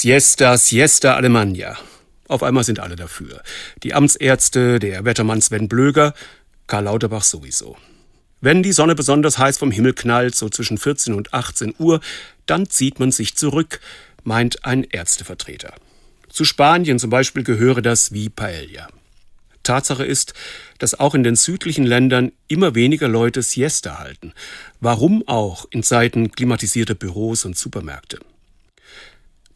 Siesta, Siesta Alemannia. Auf einmal sind alle dafür. Die Amtsärzte, der Wettermann Sven Blöger, Karl Lauterbach sowieso. Wenn die Sonne besonders heiß vom Himmel knallt, so zwischen 14 und 18 Uhr, dann zieht man sich zurück, meint ein Ärztevertreter. Zu Spanien zum Beispiel gehöre das wie Paella. Tatsache ist, dass auch in den südlichen Ländern immer weniger Leute Siesta halten. Warum auch in Zeiten klimatisierter Büros und Supermärkte?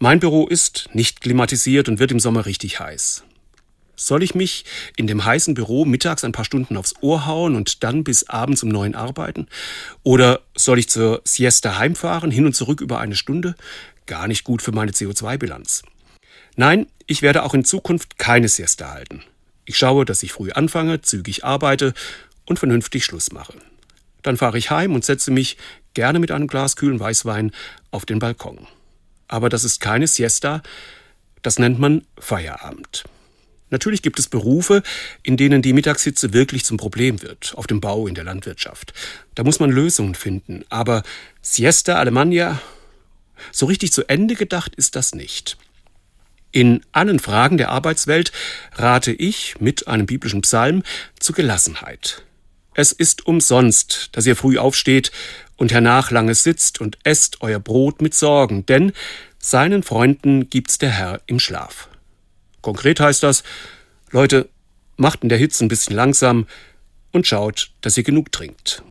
Mein Büro ist nicht klimatisiert und wird im Sommer richtig heiß. Soll ich mich in dem heißen Büro mittags ein paar Stunden aufs Ohr hauen und dann bis abends um neun arbeiten? Oder soll ich zur Siesta heimfahren, hin und zurück über eine Stunde? Gar nicht gut für meine CO2-Bilanz. Nein, ich werde auch in Zukunft keine Siesta halten. Ich schaue, dass ich früh anfange, zügig arbeite und vernünftig Schluss mache. Dann fahre ich heim und setze mich, gerne mit einem Glas kühlen Weißwein, auf den Balkon. Aber das ist keine Siesta, das nennt man Feierabend. Natürlich gibt es Berufe, in denen die Mittagshitze wirklich zum Problem wird, auf dem Bau, in der Landwirtschaft. Da muss man Lösungen finden. Aber Siesta Alemannia, so richtig zu Ende gedacht ist das nicht. In allen Fragen der Arbeitswelt rate ich mit einem biblischen Psalm zu Gelassenheit. Es ist umsonst, dass ihr früh aufsteht und hernach lange sitzt und esst euer Brot mit Sorgen, denn seinen Freunden gibt's der Herr im Schlaf. Konkret heißt das, Leute, macht in der Hitze ein bisschen langsam und schaut, dass ihr genug trinkt.